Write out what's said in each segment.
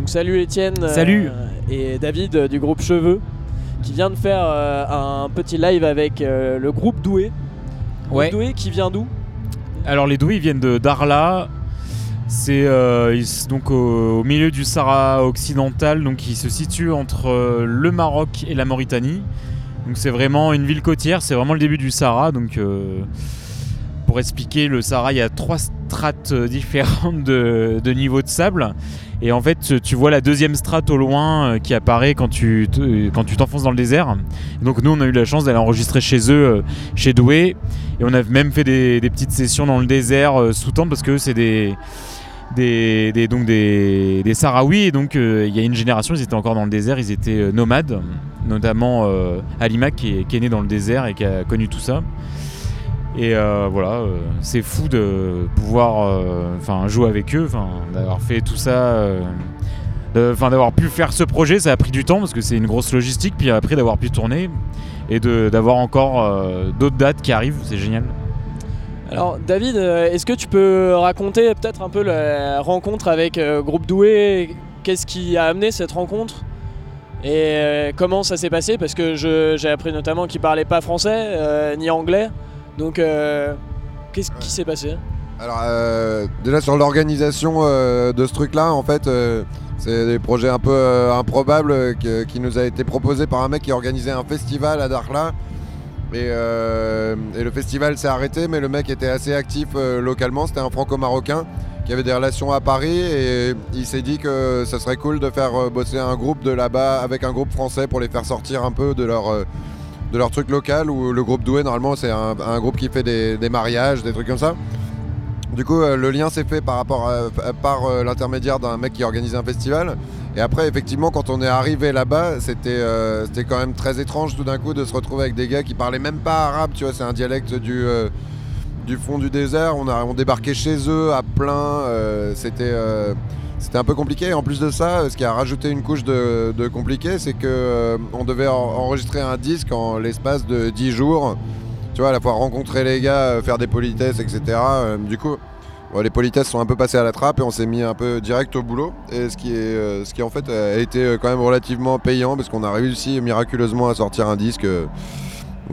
Donc salut Étienne. Salut. euh, et David euh, du groupe Cheveux qui vient de faire euh, un petit live avec le groupe Doué. Ouais. Doué qui vient d'où? Alors les Doués ils viennent de Darla. C'est donc au, au milieu du Sahara occidental, donc il se situe entre le Maroc et la Mauritanie. Donc c'est vraiment une ville côtière, c'est vraiment le début du Sahara. Donc pour expliquer, le Sahara, il y a trois strates différentes de, de niveau de sable. Et en fait, tu vois la deuxième strate au loin euh, qui apparaît quand tu quand tu t'enfonces dans le désert. Donc nous, on a eu la chance d'aller enregistrer chez eux, euh, chez Douai. Et on a même fait des, petites sessions dans le désert euh, sous tente parce que c'est des, des, donc des, des Sahraouis. Et donc il y a une génération, ils étaient encore dans le désert, ils étaient nomades, notamment euh, est, qui est né dans le désert et qui a connu tout ça. Et euh, voilà, euh, c'est fou de pouvoir euh, jouer avec eux, d'avoir fait tout ça. d'avoir pu faire ce projet, ça a pris du temps parce que c'est une grosse logistique. Puis après, d'avoir pu tourner et d'avoir encore d'autres dates qui arrivent, c'est génial. Alors David, est-ce que tu peux raconter peut-être un peu la rencontre avec groupe Doué? Qu'est-ce qui a amené cette rencontre? Et comment ça s'est passé? Parce que j'ai appris notamment qu'ils parlaient pas français ni anglais. Donc euh, qu'est-ce qui s'est passé Alors euh, déjà sur l'organisation euh, de ce truc-là, en fait, c'est des projets un peu improbables qui nous a été proposé par un mec qui organisait un festival à Darla. Et, et le festival s'est arrêté, mais le mec était assez actif localement. C'était un franco-marocain qui avait des relations à Paris et il s'est dit que ça serait cool de faire bosser un groupe de là-bas avec un groupe français pour les faire sortir un peu de leur, de leur truc local. Où le groupe Doué, normalement, c'est un, groupe qui fait des, mariages, des trucs comme ça. Du coup, euh, le lien s'est fait par euh, l'intermédiaire d'un mec qui organisait un festival. Et après, effectivement, quand on est arrivé là-bas, c'était euh, c'était quand même très étrange tout d'un coup de se retrouver avec des gars qui parlaient même pas arabe. Tu vois, c'est un dialecte du, fond du désert. On, débarquait chez eux à plein. c'était c'était un peu compliqué. En plus de ça, ce qui a rajouté une couche de, compliqué, c'est que euh, on devait en- enregistrer un disque en l'espace de 10 jours. Tu vois, à la fois rencontrer les gars, euh, faire des politesses, etc. Euh, du coup, les politesses sont un peu passées à la trappe et on s'est mis un peu direct au boulot. Et ce qui, est, euh, ce qui en fait a été euh, quand même relativement payant parce qu'on a réussi miraculeusement à sortir un disque. euh,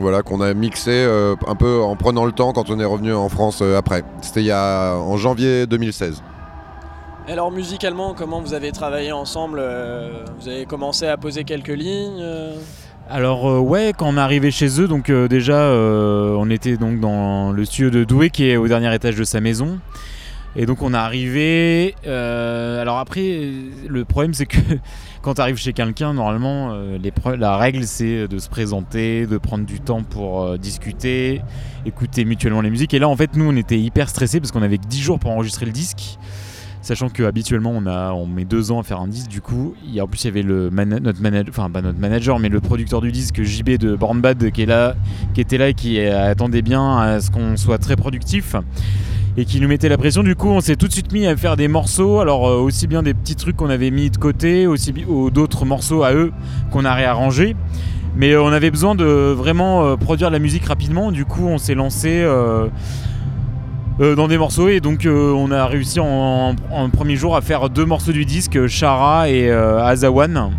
voilà, qu'on a mixé euh, un peu en prenant le temps quand on est revenu en France euh, après. C'était en janvier 2016. Alors musicalement, comment vous avez travaillé ensemble euh, Vous avez commencé à poser quelques lignes euh Alors euh, ouais, quand on est arrivé chez eux, donc déjà on était donc dans le studio de Douai qui est au dernier étage de sa maison. Et donc on est arrivé. alors après, le problème c'est que quand tu arrives chez quelqu'un, normalement, la règle c'est de se présenter, de prendre du temps pour discuter, écouter mutuellement les musiques. Et là en fait, nous on était hyper stressés parce qu'on avait que 10 jours pour enregistrer le disque. Sachant que habituellement on, met deux ans à faire un disque, du coup, en plus il y avait le notre manager, mais le producteur du disque JB de Born Bad qui qui était là et qui euh, attendait bien à ce qu'on soit très productif et qui nous mettait la pression. Du coup, on s'est tout de suite mis à faire des morceaux, alors euh, aussi bien des petits trucs qu'on avait mis de côté, aussi ou d'autres morceaux à eux qu'on a réarrangés. Mais euh, on avait besoin de vraiment produire la musique rapidement. Du coup, on s'est lancé. Euh, dans des morceaux et donc euh, on a réussi en, premier jour à faire deux morceaux du disque Shara et euh, Azawan.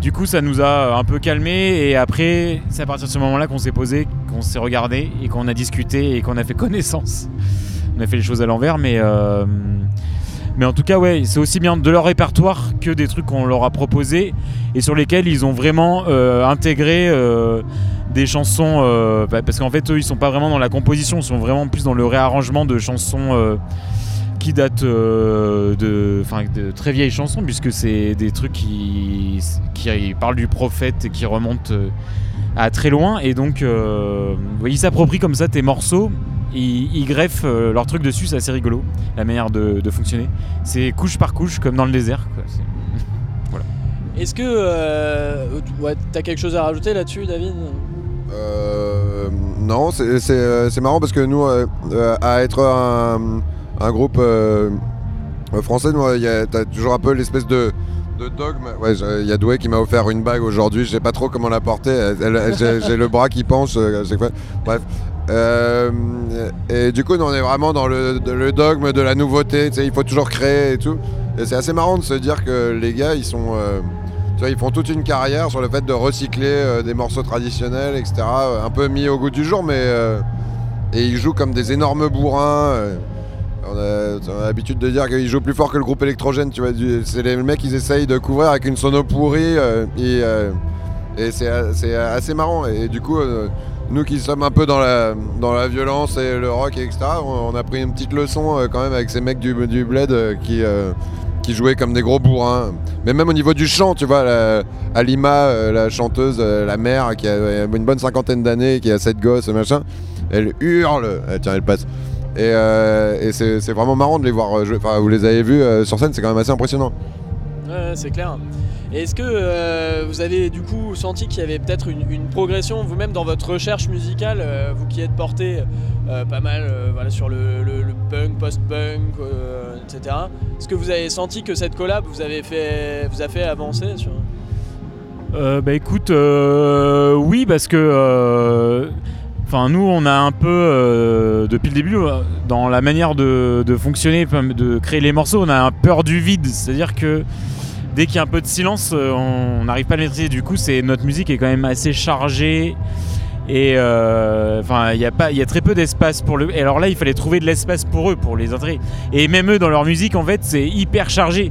Du coup ça nous a un peu calmé et après c'est à partir de ce moment là qu'on s'est posé qu'on s'est regardé et qu'on a discuté et qu'on a fait connaissance. On a fait les choses à l'envers mais mais en tout cas ouais c'est aussi bien de leur répertoire que des trucs qu'on leur a proposés et sur lesquels ils ont vraiment intégré des chansons euh, bah, parce qu'en fait eux ils sont pas vraiment dans la composition ils sont vraiment plus dans le réarrangement de chansons euh, qui datent euh, de, de très vieilles chansons puisque c'est des trucs qui, qui parlent du prophète et qui remontent euh, à très loin. Et donc ils s'approprient comme ça tes morceaux ils, greffent leur truc dessus c'est assez rigolo la manière de, fonctionner. C'est couche par couche comme dans le désert Est-ce que euh, ouais, t'as quelque chose à rajouter là-dessus, David? Euh, non, euh, c'est marrant parce que nous, euh, euh, à être un, groupe français, t'as toujours un peu l'espèce de, dogme. Ouais, il y a Doué qui m'a offert une bague aujourd'hui, je sais pas trop comment la porter. J'ai le bras qui penche à chaque fois. Bref. Et du coup, on est vraiment dans le, dogme de la nouveauté. Il faut toujours créer et tout. Et c'est assez marrant de se dire que les gars, ils sont. Ils font toute une carrière sur le fait de recycler euh, des morceaux traditionnels, etc. Un peu mis au goût du jour, mais. et ils jouent comme des énormes bourrins. On a, l'habitude de dire qu'ils jouent plus fort que le groupe électrogène, tu vois. C'est les mecs, ils essayent de couvrir avec une sono pourrie. et, c'est assez marrant. Et du coup nous qui sommes un peu dans la, violence et le rock, etc., on, a pris une petite leçon euh, quand même avec ces mecs du, du bled euh, qui, euh, jouaient comme des gros bourrins. Mais même au niveau du chant, tu vois, Alima, la chanteuse, la mère, qui a une bonne cinquantaine d'années, qui a sept gosses, machin, elle hurle. Eh, tiens, elle passe. Et, c'est vraiment marrant de les voir jouer. Enfin, vous les avez vus sur scène, c'est quand même assez impressionnant. Ouais, c'est clair. Est-ce que euh, vous avez du coup senti qu'il y avait peut-être une, progression vous-même dans votre recherche musicale, euh, vous qui êtes porté euh, pas mal sur le, punk, post-punk, etc. Est-ce que vous avez senti que cette collab vous, a fait avancer bah écoute, oui parce que Enfin, nous, on a un peu, depuis le début, dans la manière de, de, fonctionner, de créer les morceaux, on a un peur du vide. C'est-à-dire que dès qu'il y a un peu de silence, euh, on n'arrive pas à le maîtriser. Du coup, c'est notre musique est quand même assez chargée. Et euh, enfin, il y a pas, il y a très peu d'espace pour le. Et alors là, il fallait trouver de l'espace pour eux, pour les intégrer. Et même eux, dans leur musique, en fait, c'est hyper chargé.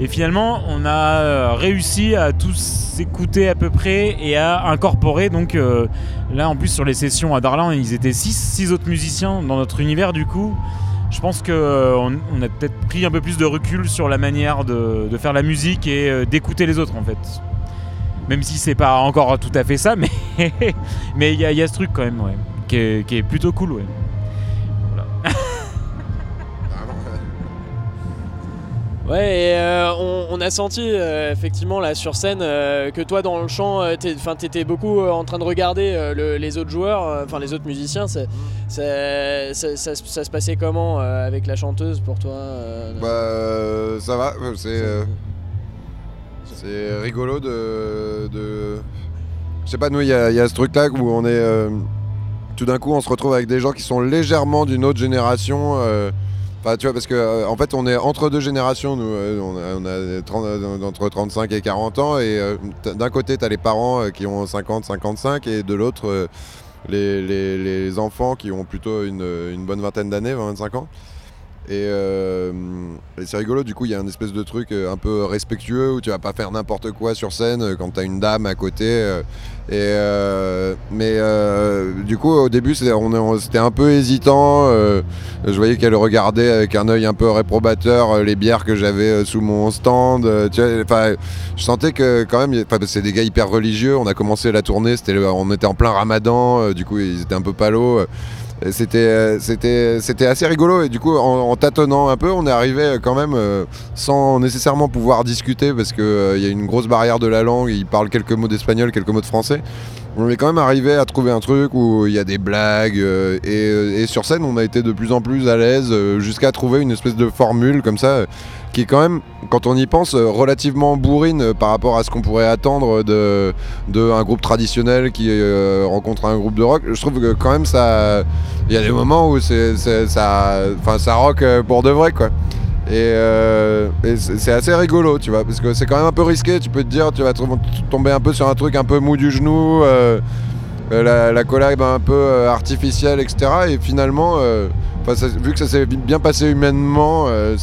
Et finalement, on a euh, réussi à tous écouter à peu près et à incorporer. Donc là, en plus, sur les sessions à Darlan, ils étaient 6 six autres musiciens dans notre univers, du coup je pense qu'on euh, a peut-être pris un peu plus de recul sur la manière de, faire la musique et euh, d'écouter les autres en fait. Même si c'est pas encore tout à fait ça, mais il y, a ce truc quand même, qui, est, plutôt cool. Ouais, et euh, on, a senti euh, effectivement là sur scène euh, que toi dans le chant, t'étais beaucoup en train de regarder les autres joueurs, enfin les autres musiciens. Ça, se passait comment avec la chanteuse pour toi Bah ça va, c'est rigolo de, de... je sais pas nous il y, a ce truc là où on est tout d'un coup on se retrouve avec des gens qui sont légèrement d'une autre génération tu vois, parce que euh, en fait, on est entre deux générations, nous. Euh, on a, entre 35 et 40 ans, et euh, d'un côté, tu as les parents qui ont 50, 55, et de l'autre, les, enfants qui ont plutôt une, une bonne vingtaine d'années, 25 ans. Euh, et, c'est rigolo, du coup, il y a un espèce de truc euh, un peu respectueux où tu vas pas faire n'importe quoi sur scène euh, quand t'as une dame à côté. Mais du coup, au début, c'était un peu hésitant. je voyais qu'elle regardait avec un œil un peu réprobateur les bières que j'avais sous mon stand. je sentais que quand même, c'est des gars hyper religieux. On a commencé la tournée, on était en plein ramadan, du coup, ils étaient un peu palos. C'était, c'était, assez rigolo et du coup en, tâtonnant un peu on est arrivé quand même euh, sans nécessairement pouvoir discuter parce qu'il euh, y a une grosse barrière de la langue, ils parlent quelques mots d'espagnol, quelques mots de français. On est quand même arrivé à trouver un truc où il y a des blagues euh, et, et, sur scène on a été de plus en plus à l'aise jusqu'à trouver une espèce de formule comme ça qui est quand même, quand on y pense, euh, relativement bourrine euh, par rapport à ce qu'on pourrait attendre de, un groupe traditionnel qui euh, rencontre un groupe de rock. Je trouve que quand même ça, il y a des moments où c'est, ça, ça rock pour de vrai quoi. Et, c'est assez rigolo, tu vois, parce que c'est quand même un peu risqué. Tu peux te dire, tu vas tomber un peu sur un truc un peu mou du genou, la, la, collab un peu artificielle, etc. Et finalement vu que ça s'est bien passé humainement, euh,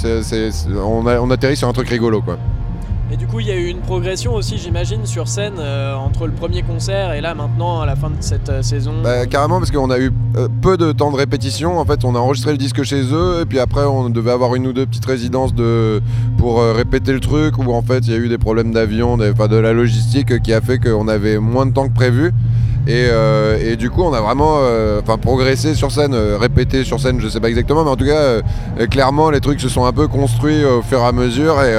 on, a, atterrit sur un truc rigolo quoi. Et du coup, il y a eu une progression aussi, j'imagine, sur scène euh, entre le premier concert et là maintenant à la fin de cette euh, saison. Bah, carrément, parce qu'on a eu peu de temps de répétition. En fait, on a enregistré le disque chez eux et puis après, on devait avoir une ou deux petites résidences de pour répéter le truc. Où en fait, il y a eu des problèmes d'avion, de la logistique qui a fait qu'on avait moins de temps que prévu. Euh, et, du coup, on a vraiment euh, progressé sur scène, euh, répété sur scène, je sais pas exactement, mais en tout cas, clairement, les trucs se sont un peu construits au fur et à mesure. Et,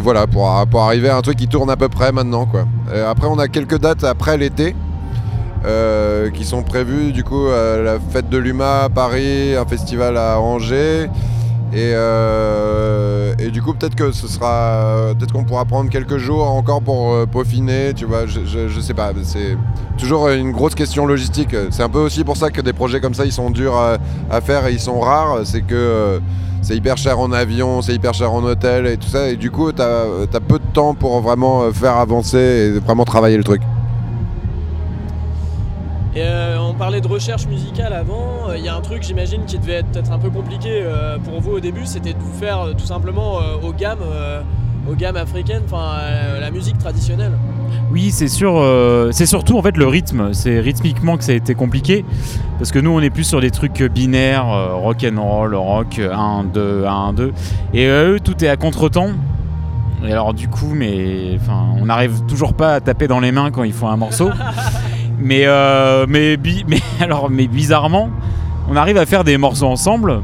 voilà, pour, arriver à un truc qui tourne à peu près maintenant. Après, on a quelques dates après l'été. qui sont prévues du coup la fête de l'UMA à Paris, un festival à Angers Et, euh, et du coup, peut-être que ce sera, peut-être qu'on pourra prendre quelques jours encore pour euh, peaufiner, tu vois. Je, je, sais pas. C'est toujours une grosse question logistique. C'est un peu aussi pour ça que des projets comme ça, ils sont durs à, faire et ils sont rares. C'est que euh, c'est hyper cher en avion, c'est hyper cher en hôtel et tout ça. Et du coup, t'as as peu de temps pour vraiment euh, faire avancer et vraiment travailler le truc. Euh, on parlait de recherche musicale avant. Il y a un truc, j'imagine, qui devait être peut-être un peu compliqué euh, pour vous au début, c'était de vous faire euh, tout simplement euh, aux gammes, euh, aux gammes africaines, enfin euh, la musique traditionnelle. Oui, c'est sûr. euh, c'est surtout en fait le rythme. C'est rythmiquement que ça a été compliqué. Parce que nous, on est plus sur des trucs binaires, euh, rock and roll, rock 1, 2, 1, 2. Et euh, eux, tout est à contre-temps. Et alors, du coup, mais enfin, on n'arrive toujours pas à taper dans les mains quand ils font un morceau. mais, euh, mais, bi- mais, alors, mais bizarrement, on arrive à faire des morceaux ensemble.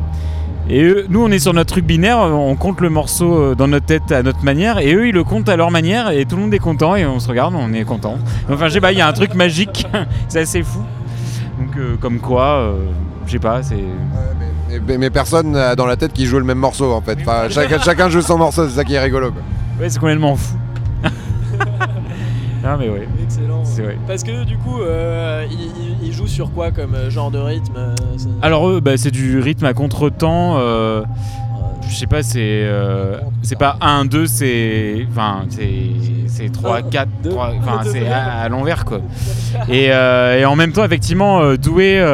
Et eux, nous, on est sur notre truc binaire, on compte le morceau euh, dans notre tête à notre manière, et eux, ils le comptent à leur manière, et tout le monde est content, et on se regarde, on est content. Enfin, je sais pas, il y a un truc magique, c'est assez fou. Donc, euh, comme quoi, euh, je sais pas, c'est. mais, mais- mais personne n'a dans la tête qui joue le même morceau en fait. Enfin, chacun, chacun joue son morceau, c'est ça qui est rigolo. Quoi. Ouais, c'est complètement fou. ah, mais ouais. Excellent. C'est vrai. Parce que du coup, euh, ils il, il jouent sur quoi comme euh, genre de rythme euh, Alors, eux, bah, c'est du rythme à contre-temps. euh, je sais pas, c'est. euh, c'est pas 1, 2, c'est. Enfin, c'est. C'est 3, Un, 4, deux, 3. Enfin, c'est à, à l'envers, quoi. Et, et en même temps, effectivement, Doué,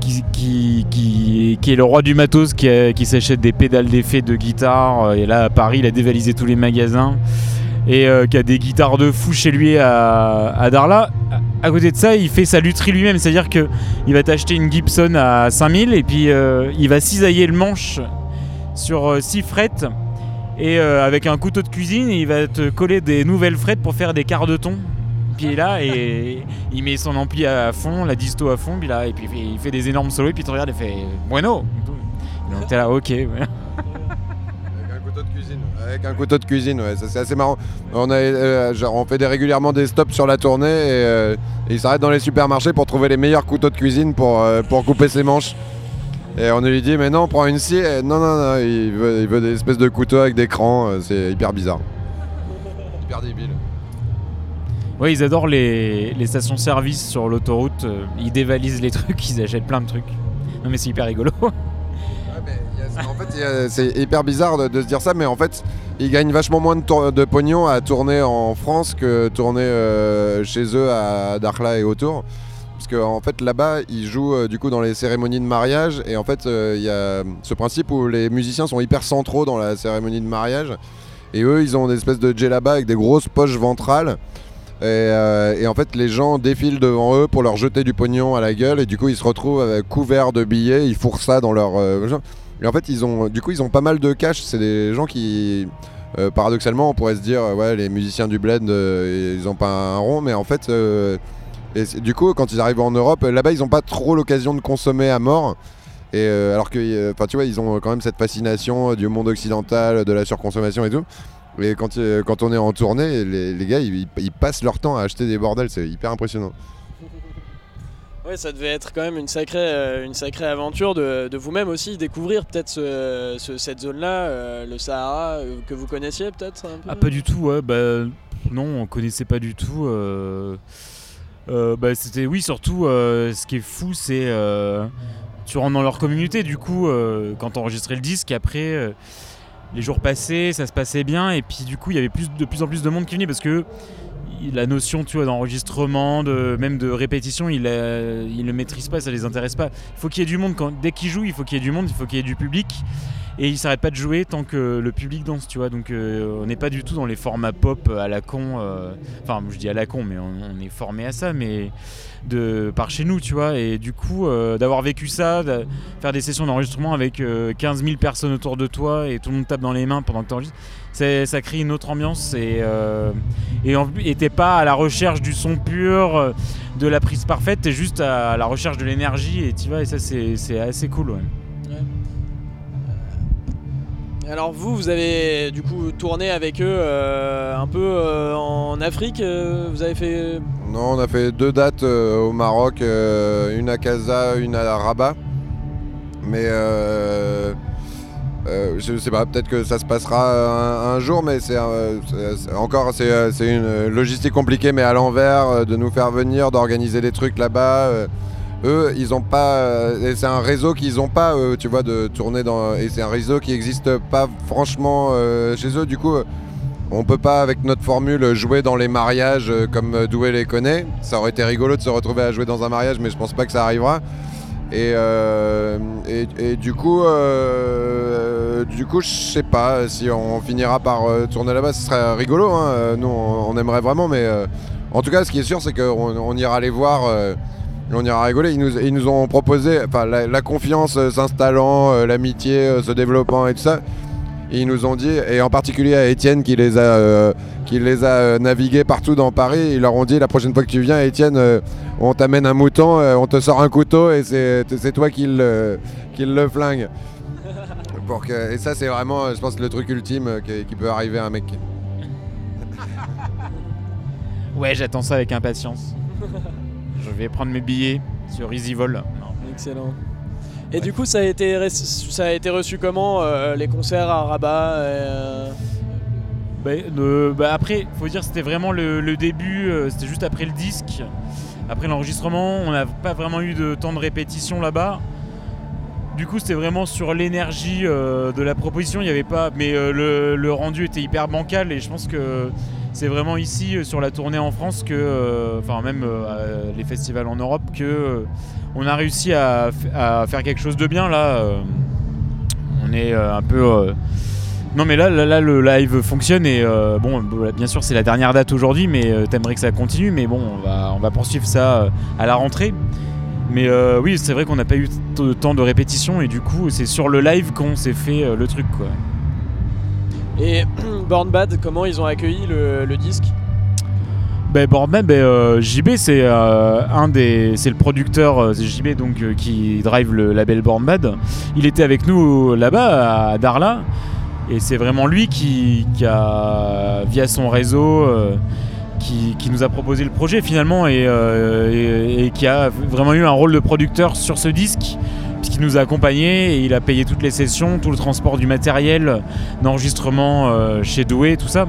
qui, qui, qui, qui est le roi du matos, qui, qui s'achète des pédales d'effet de guitare, et là à Paris, il a dévalisé tous les magasins, et euh, qui a des guitares de fou chez lui à, à Darla. À côté de ça, il fait sa lutherie lui-même, c'est-à-dire que il va t'acheter une Gibson à 5000 et puis euh, il va cisailler le manche sur 6 frettes et euh, avec un couteau de cuisine, il va te coller des nouvelles frettes pour faire des quarts de ton. Puis il est là et il met son ampli à fond, la disto à fond, puis là, et puis il fait- il fait des énormes solos et puis tu regardes et fait bueno. Donc t'es là, ok. ouais. Avec un couteau de cuisine, ouais, c'est assez marrant. On, euh, fait régulièrement des stops sur la tournée et, euh, et il s'arrête dans les supermarchés pour trouver les meilleurs couteaux de cuisine pour, euh, couper ses manches. Et on lui dit, mais non, prends une scie. Non, non, non, il veut, des espèces de couteaux avec des crans. euh, C'est hyper bizarre. hyper débile. Ouais, ils adorent les, les stations-service sur l'autoroute. Ils dévalisent les trucs, ils achètent plein de trucs. Non mais c'est hyper rigolo. En fait, c'est hyper bizarre de, se dire ça, mais en fait, ils gagnent vachement moins de, de pognon à tourner en France que tourner euh, chez eux à Dakhla et autour. Parce qu'en en fait, là-bas, ils jouent euh, du coup dans les cérémonies de mariage. Et en fait, euh, il y a ce principe où les musiciens sont hyper centraux dans la cérémonie de mariage. Et eux, ils ont des espèces de djellaba avec des grosses poches ventrales. Et, euh, et en fait, les gens défilent devant eux pour leur jeter du pognon à la gueule. Et du coup, ils se retrouvent avec couverts de billets. Ils fourrent ça dans leur. euh, et en fait, ils ont, du coup, ils ont pas mal de cash. C'est des gens qui. euh, paradoxalement, on pourrait se dire, euh, ouais, les musiciens du bled, euh, ils ont pas un rond. Mais en fait. euh, du coup, quand ils arrivent en Europe, euh, là-bas, ils n'ont pas trop l'occasion de consommer à mort. Et euh, alors que, euh, tu vois, ils ont quand même cette fascination du monde occidental, de la surconsommation et tout. Et quand, euh, quand on est en tournée, les, les gars, ils, ils passent leur temps à acheter des bordels, c'est hyper impressionnant. Ouais, ça devait être quand même une sacrée, euh, une sacrée aventure de, de vous-même aussi découvrir peut-être ce- ce- cette zone-là, euh, le Sahara, que vous connaissiez peut-être un peu Ah, pas du tout, ouais. Bah, non, on connaissait pas du tout. euh, euh, bah, c'était, oui, surtout, euh, ce qui est fou, c'est. euh, tu rentres dans leur communauté, du coup, euh, quand on enregistrait le disque, après, euh, les jours passaient, ça se passait bien, et puis, du coup, il y avait de plus en plus de monde qui venait parce que il- la notion d'enregistrement de même de répétition ils euh, ils le maîtrisent pas ça les intéresse pas. Il faut qu'il y ait du monde. Quand dès qu'ils jouent il faut qu'il y ait du monde il faut qu'il y ait du public et ils s'arrêtent pas de jouer tant que le public danse tu vois donc euh, on n'est pas du tout dans les formats pop à la con euh, enfin je dis à la con mais on, est formé à ça mais de par chez nous tu vois et du coup euh, d'avoir vécu ça de faire des sessions d'enregistrement avec euh, 15 000 personnes autour de toi et tout le monde tape dans les mains pendant que tu enregistres ça crée une autre ambiance et et t'es pas à la recherche du son pur, de la prise parfaite, t'es juste à la recherche de l'énergie et tu vas et ça c'est assez cool. Ouais. Alors vous, vous avez du coup tourné avec eux euh, un peu euh, en Afrique, euh, vous avez fait... Non, on a fait deux dates au Maroc, une à Casa, une à Rabat. Mais je sais pas, peut-être que ça se passera un, jour, mais c'est encore c'est une logistique compliquée, mais à l'envers, de nous faire venir, d'organiser des trucs là-bas. Eux, ils ont pas, c'est un réseau qu'ils ont pas, tu vois, de tourner dans, et c'est un réseau qui existe pas franchement chez eux. Du coup, on peut pas avec notre formule jouer dans les mariages comme Doué les connaît. Ça aurait été rigolo de se retrouver à jouer dans un mariage, mais je pense pas que ça arrivera. Et, euh, et, du coup, euh, du coup, je sais pas si on finira par euh, tourner là-bas, ce serait rigolo. Hein. Nous, on, aimerait vraiment, mais en tout cas, ce qui est sûr, c'est qu'on on ira les voir. On ira rigoler. Ils nous, ils nous ont proposé, enfin, la, confiance s'installant, l'amitié se développant et tout ça. ils nous ont dit, et en particulier à Étienne qui les a, qui les a navigués partout dans Paris, ils leur ont dit la prochaine fois que tu viens, Étienne on t'amène un mouton, euh, on te sort un couteau et c'est toi qui le, le flingue. et ça, c'est vraiment, je pense, le truc ultime euh, qui, peut arriver à un mec. Ouais, j'attends ça avec impatience. Je vais prendre mes billets sur EasyVol. Excellent. Et du coup, ça a été, ça a été reçu comment euh, les concerts à Rabat bah, bah, Après, faut dire c'était vraiment le, le début, c'était juste après le disque. Après l'enregistrement, on n'a pas vraiment eu de temps de répétition là-bas. Du coup, c'était vraiment sur l'énergie euh, de la proposition. Il n'y avait pas, mais euh, le, rendu était hyper bancal et je pense que c'est vraiment ici, euh, sur la tournée en France, que, enfin même les festivals en Europe, que on a réussi à, faire quelque chose de bien là. on est un peu non mais là, là, le live fonctionne et euh, bon bien sûr c'est la dernière date aujourd'hui mais euh, t'aimerais que ça continue mais bon on va, on va poursuivre ça euh, à la rentrée. Mais oui c'est vrai qu'on n'a pas eu temps de répétition et du coup c'est sur le live qu'on s'est fait le truc quoi. Et Born Bad comment ils ont accueilli le, disque ben, Born Bad, ben, JB c'est un des c'est le producteur JB donc qui drive le label Born Bad. Il était avec nous là-bas à Darla et c'est vraiment lui qui, a, via son réseau, euh, qui, nous a proposé le projet finalement euh, et, qui a vraiment eu un rôle de producteur sur ce disque nous a accompagnés et il a payé toutes les sessions, tout le transport du matériel d'enregistrement euh, chez Douai, tout ça.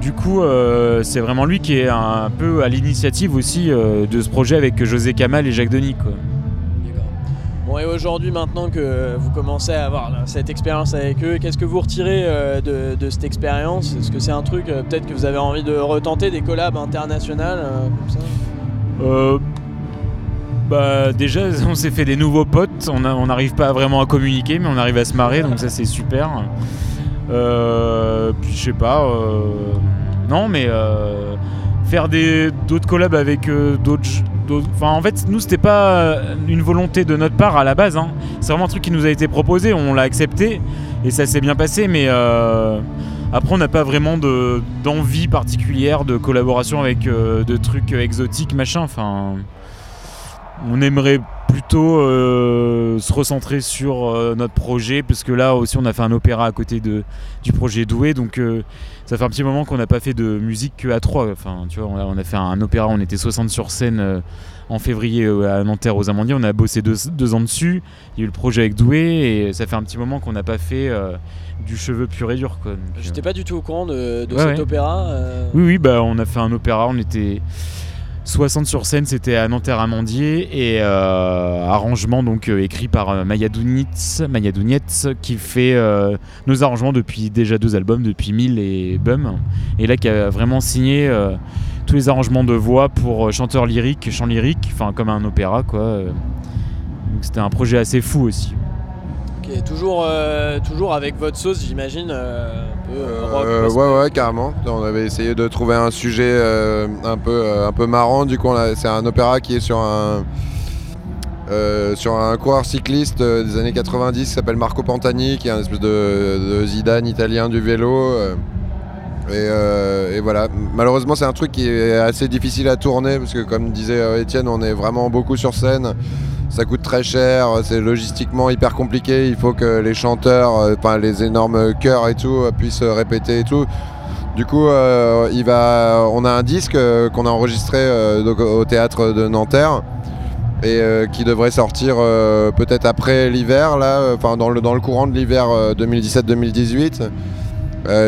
Du coup, c'est vraiment lui qui est un, peu à l'initiative aussi de ce projet avec José Kamal et Jacques Denis. Bon, et aujourd'hui, maintenant que vous commencez à avoir cette expérience avec eux, qu'est-ce que vous retirez euh, de, cette expérience? Est-ce que c'est un truc euh, peut-être que vous avez envie de retenter des collabs internationales euh, comme ça? Bah déjà on s'est fait des nouveaux potes, on n'arrive pas vraiment à communiquer mais on arrive à se marrer donc ça c'est super. puis je sais pas, non mais faire d'autres collabs avec d'autres Enfin, en fait, nous, c'était pas une volonté de notre part à la base. Hein. C'est vraiment un truc qui nous a été proposé, on l'a accepté et ça s'est bien passé. Mais euh, après, on n'a pas vraiment d'envie particulière de collaboration avec euh, de trucs exotiques, machin. Enfin, on aimerait plutôt euh, se recentrer sur euh, notre projet parce que là aussi on a fait un opéra à côté de, du projet Doué donc euh, ça fait un petit moment qu'on n'a pas fait de musique que à trois enfin tu vois on a, fait un, opéra on était 60 sur scène en février à Nanterre aux Amandiers on a bossé deux, ans dessus il y a eu le projet avec Doué et ça fait un petit moment qu'on n'a pas fait du cheveu pur et dur quoi. J'étais pas du tout au courant de, cet opéra. Oui oui bah on a fait un opéra on était 60 sur scène, c'était à Nanterre-Amandier et euh, arrangement donc euh, écrit par euh, Maya Dounitz, qui fait nos arrangements depuis déjà deux albums, depuis 1000 et Bum, et là qui a vraiment signé tous les arrangements de voix pour chanteurs lyriques, chants lyriques, enfin comme un opéra quoi. C'était un projet assez fou aussi toujours, euh, toujours avec votre sauce, j'imagine. Euh, euh, ouais, ouais, carrément. On avait essayé de trouver un sujet un, peu, un peu marrant. Du coup, c'est un opéra qui est sur un, sur un coureur cycliste des années 90 qui s'appelle Marco Pantani, qui est un espèce de, Zidane italien du vélo. Et, voilà, malheureusement c'est un truc qui est assez difficile à tourner parce que comme disait Étienne, on est vraiment beaucoup sur scène ça coûte très cher, c'est logistiquement hyper compliqué, il faut que les chanteurs, euh, enfin les énormes chœurs et tout, puissent répéter et tout. Du coup, euh, il va, on a un disque euh, qu'on a enregistré au théâtre de Nanterre. et qui devrait sortir peut-être après l'hiver, là, enfin dans le, dans le courant de l'hiver 2017-2018.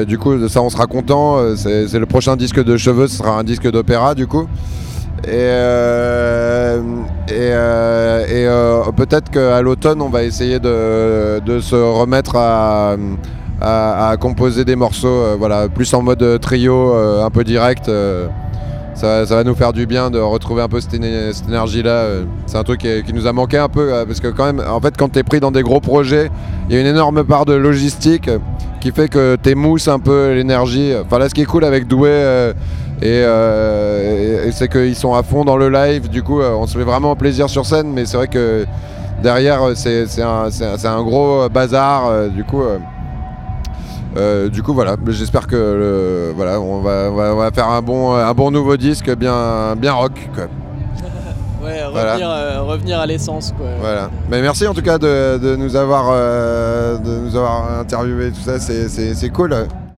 Du coup, ça, on sera content. C'est le prochain disque de cheveux, ce sera un disque d'opéra, du coup. Et, et, peut-être qu'à l'automne, on va essayer de, se remettre à, à, composer des morceaux euh, voilà, plus en mode trio, euh, un peu direct. Euh, ça, va nous faire du bien de retrouver un peu cette, énergie-là. C'est un truc qui, nous a manqué un peu, parce que quand même, en fait, quand tu es pris dans des gros projets, il y a une énorme part de logistique qui fait que tu mousses un peu l'énergie. Enfin là, ce qui est cool avec Douai, et, c'est qu'ils sont à fond dans le live. Du coup, on se fait vraiment plaisir sur scène, mais c'est vrai que derrière, c'est un, un, gros bazar. du coup. Euh, du coup voilà, j'espère que voilà, on va, on va, faire un bon, un bon nouveau disque bien, bien rock. ouais, euh, revenir, à l'essence. Voilà. Mais merci en tout cas de, nous, avoir, euh, de nous avoir interviewé, tout ça, c'est cool.